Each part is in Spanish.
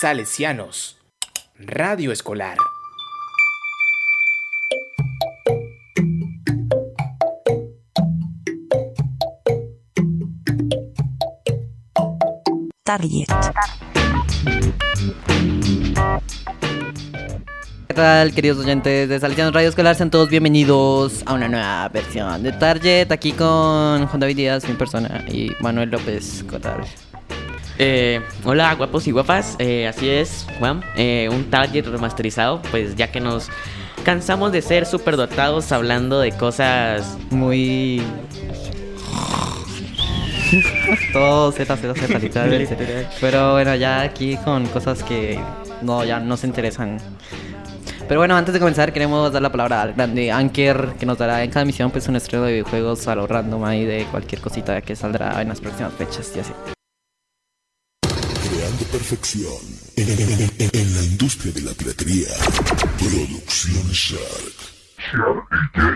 Salesianos. Radio Escolar. Target. ¿Qué tal, queridos oyentes de Salesianos Radio Escolar? Sean todos bienvenidos a una nueva versión de Target. Aquí con Juan David Díaz, mi persona, y Manuel López Cotal. Eh, hola guapos y guapas, eh, así es Juan, eh, un target remasterizado, pues ya que nos cansamos de ser superdotados hablando de cosas Muy. Todo Z, Z, Z, literal. Pero bueno, ya aquí con cosas que no, ya no se interesan. Pero bueno, antes de comenzar queremos dar la palabra al grande Anker que nos dará en cada emisión pues un estreno de videojuegos a lo random ahí de cualquier cosita que saldrá en las próximas fechas y así. Creando perfección en- en- en- en la industria de la piratería. Producción Shark.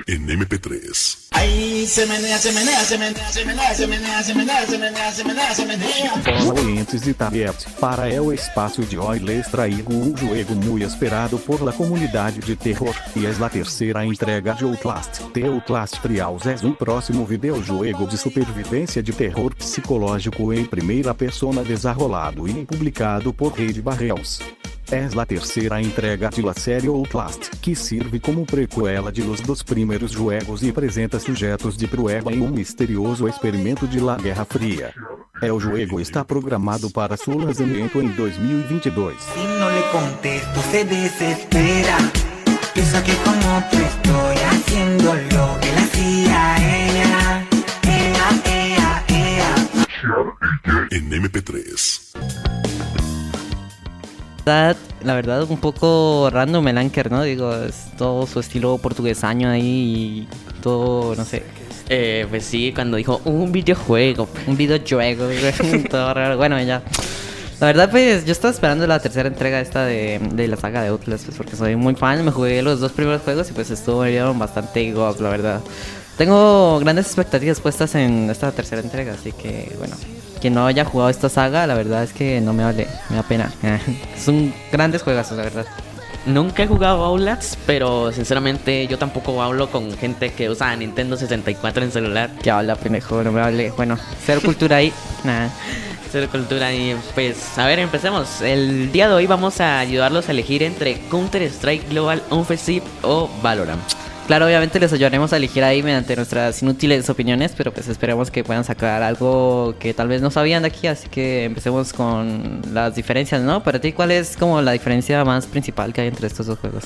En MP3. Ahí se menea, se menea, se menea, se menea, se menea, se menea, se menea, se menea, se menea. Fala ouvintes de Target para El Espaço de Hoy les traigo um jogo muito esperado por la comunidade de terror e é a terceira entrega de Outlast. The Outlast Trials é um próximo videojogo de supervivência de terror psicológico em primeira persona desarrolado e publicado por Rede Barrels. É a terceira entrega de la série Outlast, que serve como prequela de los dos primeiros jogos e apresenta sujetos de prueba em um misterioso experimento de la Guerra Fria. El jogo está programado para su lançamento em 2022. Si no le contesto se desespera. Que estoy haciendo lo que le hacía a ella. Ea, ea, ea. En MP3. Verdad, la verdad, un poco random el Anker, ¿no? Digo, es todo su estilo portuguesaño ahí y todo, no sé, Eh, pues sí, cuando dijo un videojuego. un videojuego, todo raro. Bueno, ya. La verdad, pues yo estaba esperando la tercera entrega esta de, de la saga de Outlast, pues porque soy muy fan, me jugué los dos primeros juegos y pues dieron bastante god, la verdad. Tengo grandes expectativas puestas en esta tercera entrega, así que bueno, quien no haya jugado esta saga, la verdad es que no me vale, me da pena. Son grandes juegos, la verdad. Nunca he jugado Outlast, pero sinceramente yo tampoco hablo con gente que usa Nintendo 64 en celular. Que habla, pendejo, no me hable. Bueno, cero cultura ahí, nada. Cero cultura y pues a ver empecemos. El día de hoy vamos a ayudarlos a elegir entre Counter Strike Global Offensive o Valorant. Claro, obviamente les ayudaremos a elegir ahí mediante nuestras inútiles opiniones, pero pues esperemos que puedan sacar algo que tal vez no sabían de aquí, así que empecemos con las diferencias, ¿no? Para ti, ¿cuál es como la diferencia más principal que hay entre estos dos juegos?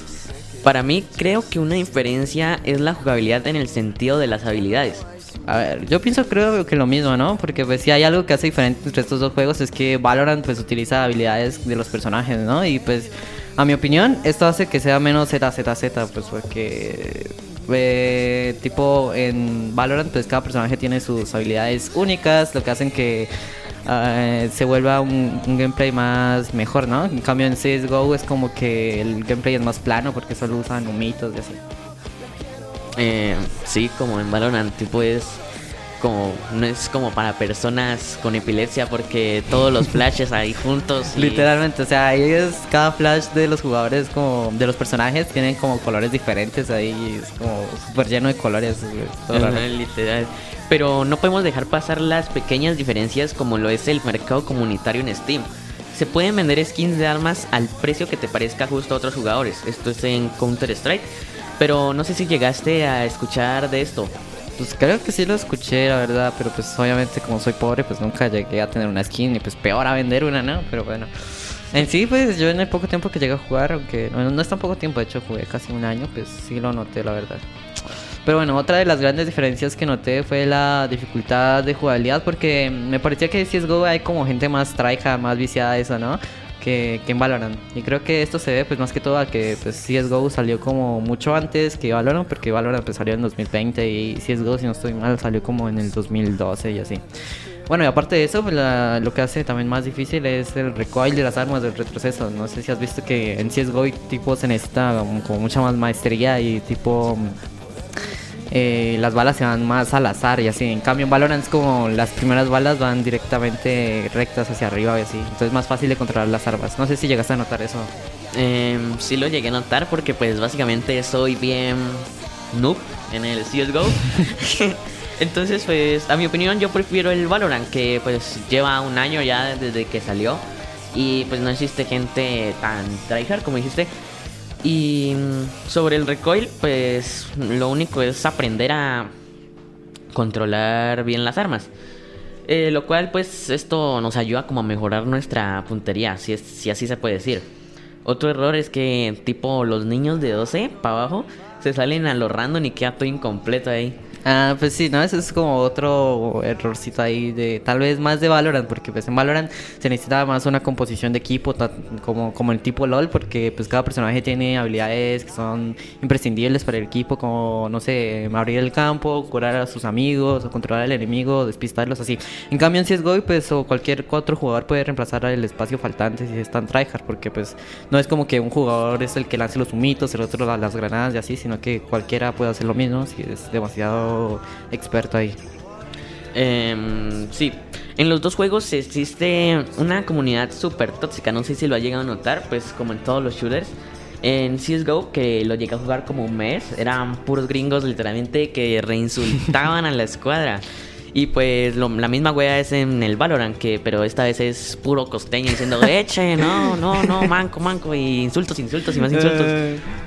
Para mí creo que una diferencia es la jugabilidad en el sentido de las habilidades. A ver, yo pienso creo que lo mismo, ¿no? Porque pues si hay algo que hace diferente entre estos dos juegos es que Valorant pues utiliza habilidades de los personajes, ¿no? Y pues a mi opinión esto hace que sea menos ZZZ, pues porque eh, tipo en Valorant pues cada personaje tiene sus habilidades únicas, lo que hacen que eh, se vuelva un, gameplay más mejor, ¿no? En cambio en CSGO es como que el gameplay es más plano porque solo usan humitos y así. Eh, sí, como en Valorant, tipo es como no es como para personas con epilepsia porque todos los flashes ahí juntos. y- Literalmente, o sea, ahí es cada flash de los jugadores, como de los personajes, tienen como colores diferentes ahí, es como súper lleno de colores. todo. Ajá, literal. Pero no podemos dejar pasar las pequeñas diferencias como lo es el mercado comunitario en Steam. Se pueden vender skins de armas al precio que te parezca justo a otros jugadores. Esto es en Counter Strike. Pero no sé si llegaste a escuchar de esto. Pues creo que sí lo escuché, la verdad, pero pues obviamente como soy pobre, pues nunca llegué a tener una skin y pues peor a vender una, ¿no? Pero bueno. En sí, pues yo en el poco tiempo que llegué a jugar, aunque no, no es tan poco tiempo, de hecho jugué casi un año, pues sí lo noté, la verdad. Pero bueno, otra de las grandes diferencias que noté fue la dificultad de jugabilidad, porque me parecía que en CSGO hay como gente más traica, más viciada a eso, ¿no? Que, que en Valorant. Y creo que esto se ve pues más que todo a que pues CSGO salió como mucho antes que Valorant, porque Valorant pues salió en 2020 y CSGO, si no estoy mal, salió como en el 2012 y así. Bueno, y aparte de eso, pues, lo que hace también más difícil es el recoil de las armas, del retroceso. No sé si has visto que en CSGO tipo se necesita como, como mucha más maestría y tipo eh, las balas se van más al azar y así. En cambio, en Valorant es como las primeras balas van directamente rectas hacia arriba y así. Entonces es más fácil de controlar las armas. No sé si llegaste a notar eso. Em, sí lo llegué a notar porque pues básicamente soy bien noob en el CSGO. Entonces pues a mi opinión yo prefiero el Valorant que pues lleva un año ya desde que salió y pues no existe gente tan tryhard como dijiste. Y sobre el recoil pues lo único es aprender a controlar bien las armas. Eh, lo cual pues esto nos ayuda como a mejorar nuestra puntería, si, es, si así se puede decir. Otro error es que tipo los niños de 12 para abajo se salen a lo random y queda todo incompleto ahí. Ah, pues sí, no, ese es como otro errorcito ahí de tal vez más de Valorant, porque pues en Valorant se necesita más una composición de equipo como, como el tipo LOL, porque pues cada personaje tiene habilidades que son imprescindibles para el equipo, como no sé, abrir el campo, curar a sus amigos, o controlar al enemigo, despistarlos así. En cambio en CSGO pues o cualquier otro jugador puede reemplazar el espacio faltante si es tan tryhard, porque pues no es como que un jugador es el que lance los humitos, el otro la- las granadas y así, sino que cualquiera puede hacer lo mismo si es demasiado experto ahí. Em, sí, en los dos juegos existe una comunidad súper tóxica, no sé si lo ha llegado a notar, pues como en todos los shooters. En CSGO, que lo llegué a jugar como un mes, eran puros gringos literalmente que reinsultaban a la escuadra. Y pues lo- la misma wea es en el Valorant, que, pero esta vez es puro costeño diciendo, eche, no, no, no, manco, manco, y insultos, insultos y más insultos.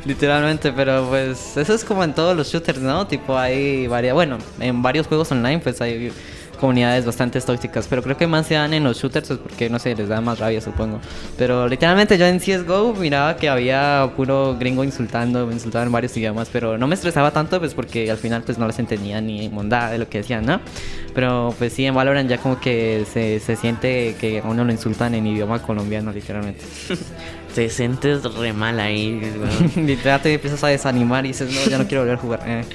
Literalmente, pero pues eso es como en todos los shooters, ¿no? Tipo hay varias, bueno, en varios juegos online pues hay comunidades bastante tóxicas, pero creo que más se dan en los shooters pues porque no sé, les da más rabia supongo. Pero literalmente yo en CSGO miraba que había puro gringo insultando, me insultaban en varios idiomas, pero no me estresaba tanto pues porque al final pues no les entendía ni mondada de lo que decían, ¿no? Pero pues sí, en Valorant ya como que se, se siente que a uno lo insultan en idioma colombiano literalmente. Te sientes re mal ahí. Literal te empiezas a desanimar y dices, no, ya no quiero volver a jugar. Eh.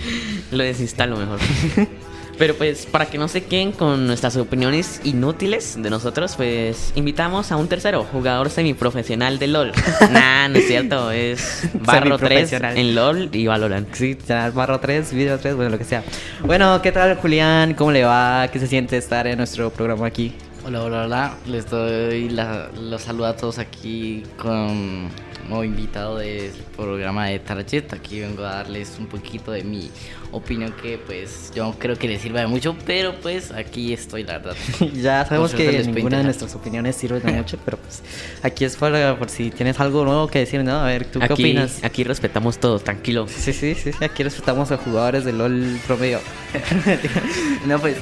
Lo desinstalo mejor. Pero pues para que no se queden con nuestras opiniones inútiles de nosotros, pues invitamos a un tercero, jugador semiprofesional de LOL. nah, no es cierto, es Barro 3 Semiprofesional. en LOL y Valorant. Sí, barro 3, video 3, bueno, lo que sea. Bueno, ¿qué tal Julián? ¿Cómo le va? ¿Qué se siente estar en nuestro programa aquí? Hola, hola, hola. Les doy la- los saludos a todos aquí con nuevo invitado del programa de Target. Aquí vengo a darles un poquito de mi opinión que pues yo creo que les sirva de mucho, pero pues aquí estoy, la verdad. ya sabemos que ninguna de nuestras opiniones sirve de mucho, pero pues aquí es para, por si tienes algo nuevo que decir, ¿no? A ver, ¿tú qué Aquí, opinas? aquí respetamos todo, tranquilo. Sí, sí, sí, sí, aquí respetamos a jugadores de LOL promedio. No, pues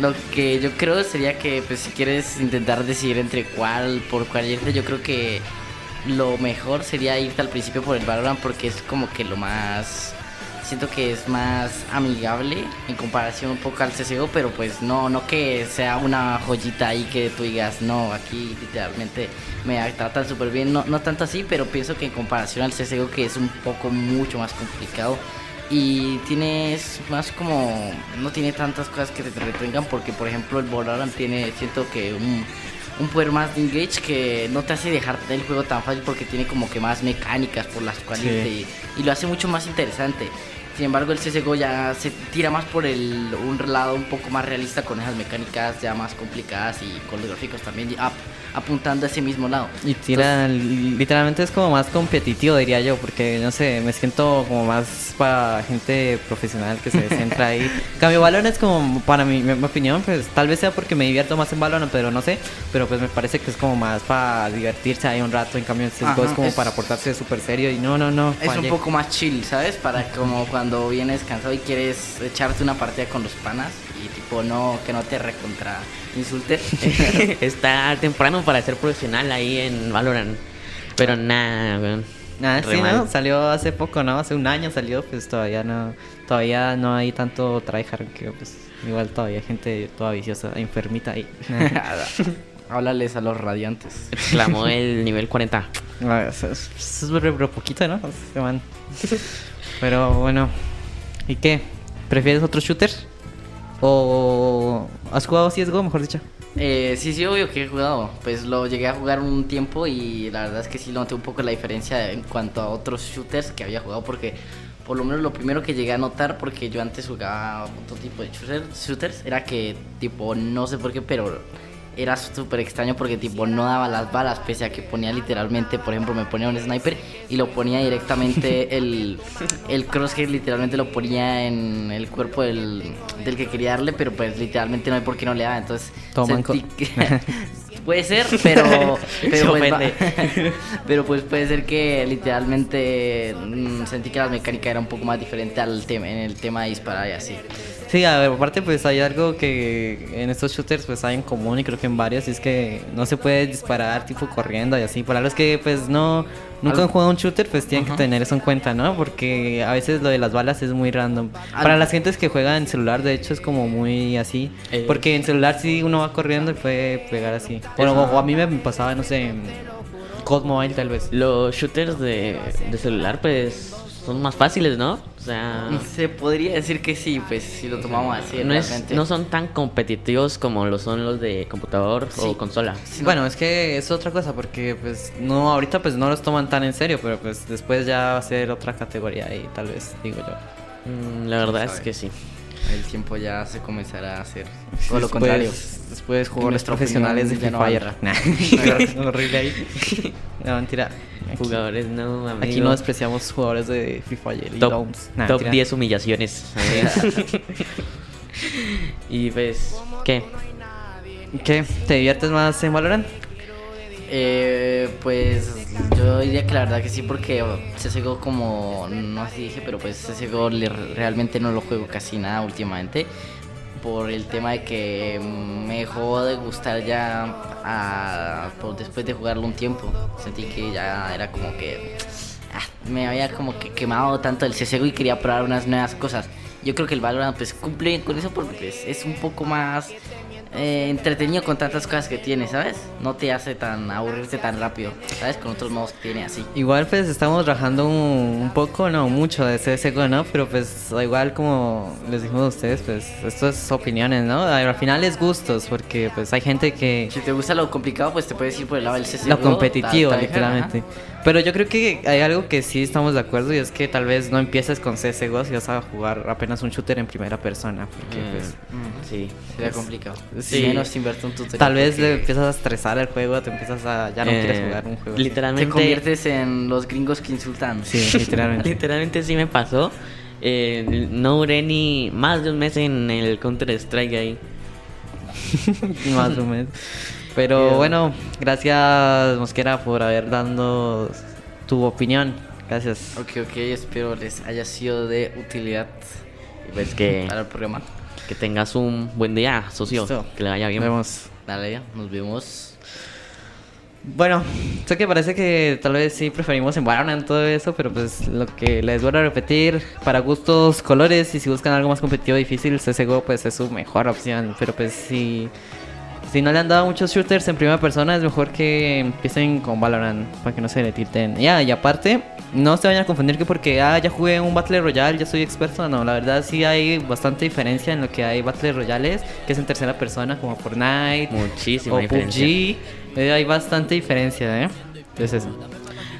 lo que yo creo sería que pues si quieres intentar decidir entre cuál, por cuál irte, yo creo que lo mejor sería irte al principio por el Valorant porque es como que lo más siento que es más amigable en comparación un poco al CSGO, pero pues no no que sea una joyita ahí que tú digas, no, aquí literalmente me tratan súper bien, no, no tanto así, pero pienso que en comparación al CSGO que es un poco mucho más complicado y tienes más como no tiene tantas cosas que te retengan porque por ejemplo el Valorant tiene siento que un, un poder más de engage que no te hace dejar el juego tan fácil porque tiene como que más mecánicas por las cuales Sí. te- y lo hace mucho más interesante sin embargo el CSGO ya se tira más por el un lado un poco más realista con esas mecánicas ya más complicadas y con los gráficos también ap- apuntando a ese mismo lado Y tira, literalmente es como más competitivo, diría yo, porque no sé, me siento como más para gente profesional que se centra ahí. En Cambio Valorant es como, para mi, mi, mi opinión, pues tal vez sea porque me divierto más en Valorant, pero no sé. Pero pues me parece que es como más para divertirse ahí un rato. En cambio, el Ajá, es como es- para portarse súper serio y no, no, no. Es un poco más chill, ¿sabes? Para como cuando vienes cansado y quieres echarte una partida con los panas y tipo no que no te recontra insulten. Está temprano para ser profesional ahí en Valorant. Pero nada, weón. Nada, sí, mal. ¿no? Salió hace poco, ¿no? Hace un año salió, pues todavía no, todavía no hay tanto tryhard que pues igual todavía hay gente toda viciosa, enfermita ahí. Háblales a los radiantes. Exclamó el nivel 40. Ah, Eso es, eso es re poquito, ¿no? Se van. Pero bueno, ¿y qué? ¿Prefieres otro shooter? ¿O has jugado CSGO, mejor dicho? Eh, sí, sí, obvio que he jugado. Pues lo llegué a jugar un tiempo y la verdad es que sí lo noté un poco la diferencia en cuanto a otros shooters que había jugado porque por lo menos lo primero que llegué a notar, porque yo antes jugaba otro tipo de shooter- shooters, era que, tipo, no sé por qué, pero era súper extraño porque, tipo, no daba las balas, pese a que ponía literalmente, por ejemplo, me ponía un sniper y lo ponía directamente, el, el crosshair literalmente lo ponía en el cuerpo del, del que quería darle, pero pues literalmente no hay por qué no le daba, entonces sentí que- Puede ser, pero. Pero pues, va- pero pues puede ser que literalmente mm, sentí que la mecánica era un poco más diferente al tema, en el tema de disparar y así. Sí, a ver, aparte pues hay algo que en estos shooters pues hay en común y creo que en varios y es que no se puede disparar tipo corriendo y así. Para los que pues no nunca Al- han jugado un shooter pues tienen Ajá. que tener eso en cuenta, ¿no? Porque a veces lo de las balas es muy random. Al- Para las gentes que juegan en celular de hecho es como muy así. Eh. Porque en celular sí uno va corriendo y puede pegar así. Bueno, o, o a mí me pasaba, no sé, en COD Mobile tal vez. Los shooters de, de celular, pues, son más fáciles, ¿no? O sea, Se podría decir que sí, pues si lo tomamos así. no, es, no son tan competitivos como lo son los de computador Sí. o consola. Sí, Bueno, es que es otra cosa porque pues no ahorita pues no los toman tan en serio, pero pues después ya va a ser otra categoría y tal vez digo yo. Mm, la verdad es que sí. El tiempo ya se comenzará a hacer todo lo Después- contrario. Después jugadores profesionales de Free ya Fire. no Nah, horrible ahí. No, mentira. Aquí, Jugadores, no, amigo. aquí no despreciamos jugadores de Free Fire y Top, Downs. Nah, top mentira. 10 humillaciones. y pues, ¿qué? ¿Qué? ¿Te diviertes más en Valorant? Eh, pues yo diría que la verdad que sí porque CSGO como no si dije pero pues CSGO le- realmente no lo juego casi nada últimamente por el tema de que me dejó de gustar ya a- por después de jugarlo un tiempo. Sentí que ya era como que ah, me había como que quemado tanto el CSGO y quería probar unas nuevas cosas. Yo creo que el Valorant pues cumple con eso porque pues, es un poco más eh, entretenido con tantas cosas que tiene, ¿sabes? No te hace tan aburrirte tan rápido, ¿sabes? Con otros modos que tiene así. Igual pues estamos rajando un, un poco, no mucho de CSGO, ¿no? Pero pues igual como les dijimos a ustedes, pues esto es opiniones, ¿no? Al final es gustos, porque pues hay gente que... Si te gusta lo complicado, pues te puedes ir por el lado del CSGO. Lo competitivo, tal- tal- literalmente. ajá. Pero yo creo que hay algo que sí estamos de acuerdo y es que tal vez no empieces con CSGO si vas a jugar apenas un shooter en primera persona. Porque Mm, pues Ujú. sí. Sería complicado. sí. Menos invertir un tutorial. tal vez le empiezas a estresar el juego, te empiezas a... ya no quieres Eh, jugar un juego. así. Literalmente. Te conviertes en los gringos que insultan. Sí, literalmente. Literalmente sí me pasó. Eh, no duré ni más de un mes en el Counter Strike ahí. Más o menos. Pero bueno, gracias Mosquera por haber dado tu opinión. Gracias. Ok, ok, espero les haya sido de utilidad Y pues que, para el programa. que tengas un buen día, socio. Listo. Que le vaya bien. Nos vemos. Dale, nos vemos. Bueno, sé que parece que tal vez sí preferimos en Valorant todo eso, pero pues lo que les vuelvo a repetir, para gustos, colores, y si buscan algo más competitivo difícil, CSGO pues es su mejor opción, pero pues si, si no le han dado muchos shooters en primera persona, es mejor que empiecen con Valorant, para que no se le tilten. Ya, y aparte, no se vayan a confundir que porque ah, ya jugué un Battle Royale, ya soy experto, no, la verdad sí hay bastante diferencia en lo que hay Battle Royales, que es en tercera persona, como Fortnite, Muchísima o diferencia. PUBG, eh, hay bastante diferencia, ¿eh? Entonces eso.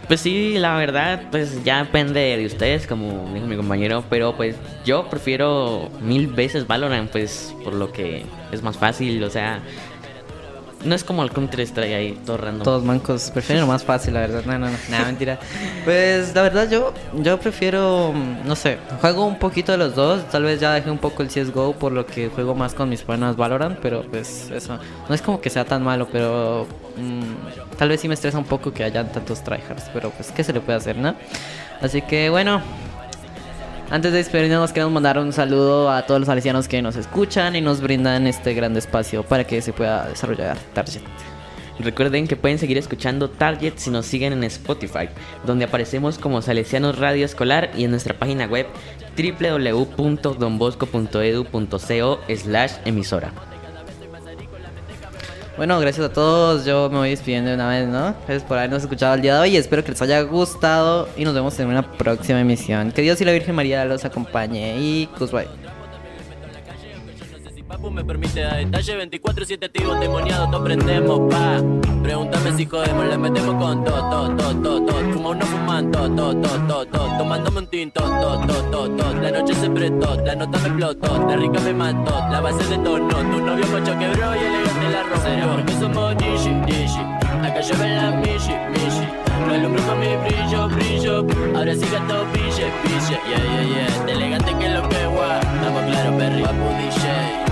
Pues sí, la verdad, pues ya depende de ustedes, como dijo mi compañero, pero pues yo prefiero mil veces Valorant, pues por lo que es más fácil, o sea, no es como el Counter Strike ahí, todo random. Todos mancos, prefiero lo más fácil, la verdad. No, no, no, nada, mentira. Pues la verdad yo yo prefiero, no sé, juego un poquito de los dos. Tal vez ya dejé un poco el CSGO por lo que juego más con mis buenas Valorant, pero pues eso. No es como que sea tan malo, pero mm, tal vez sí me estresa un poco que hayan tantos tryhards, pero pues qué se le puede hacer, ¿no? Así que bueno, antes de despedirnos, queremos mandar un saludo a todos los salesianos que nos escuchan y nos brindan este gran espacio para que se pueda desarrollar Target. Recuerden que pueden seguir escuchando Target si nos siguen en Spotify, donde aparecemos como Salesianos Radio Escolar y en nuestra página web www.donbosco.edu.co slash emisora. Bueno, gracias a todos. Yo me voy despidiendo de una vez, ¿no? Gracias por habernos escuchado el día de hoy. Espero que les haya gustado y nos vemos en una próxima emisión. Que Dios y la Virgen María los acompañe y goodbye. Papu me permite dar detalle 24-7 activos demoniados, todos prendemos, pa. Pregúntame si jodemos, le metemos con todo, todo, todo, todo, todo. Fuma o no fuman, todo, todo, todo, todo, todo. Tomándome un tinto, todo, todo, todo, todo. La noche se prestó, la nota me explotó, de rica me mató, la base de tono. Tu novio macho quebró y elegante la. Serio, porque somos Digi, Digi. Acá llueve la Mishi, Mishi. Lo alumbro con mi brillo, brillo. Ahora sí gato, pille, pille. Yeah, yeah, yeah. De elegante que lo que guau. Estamos claros, Perry. Papu DJ.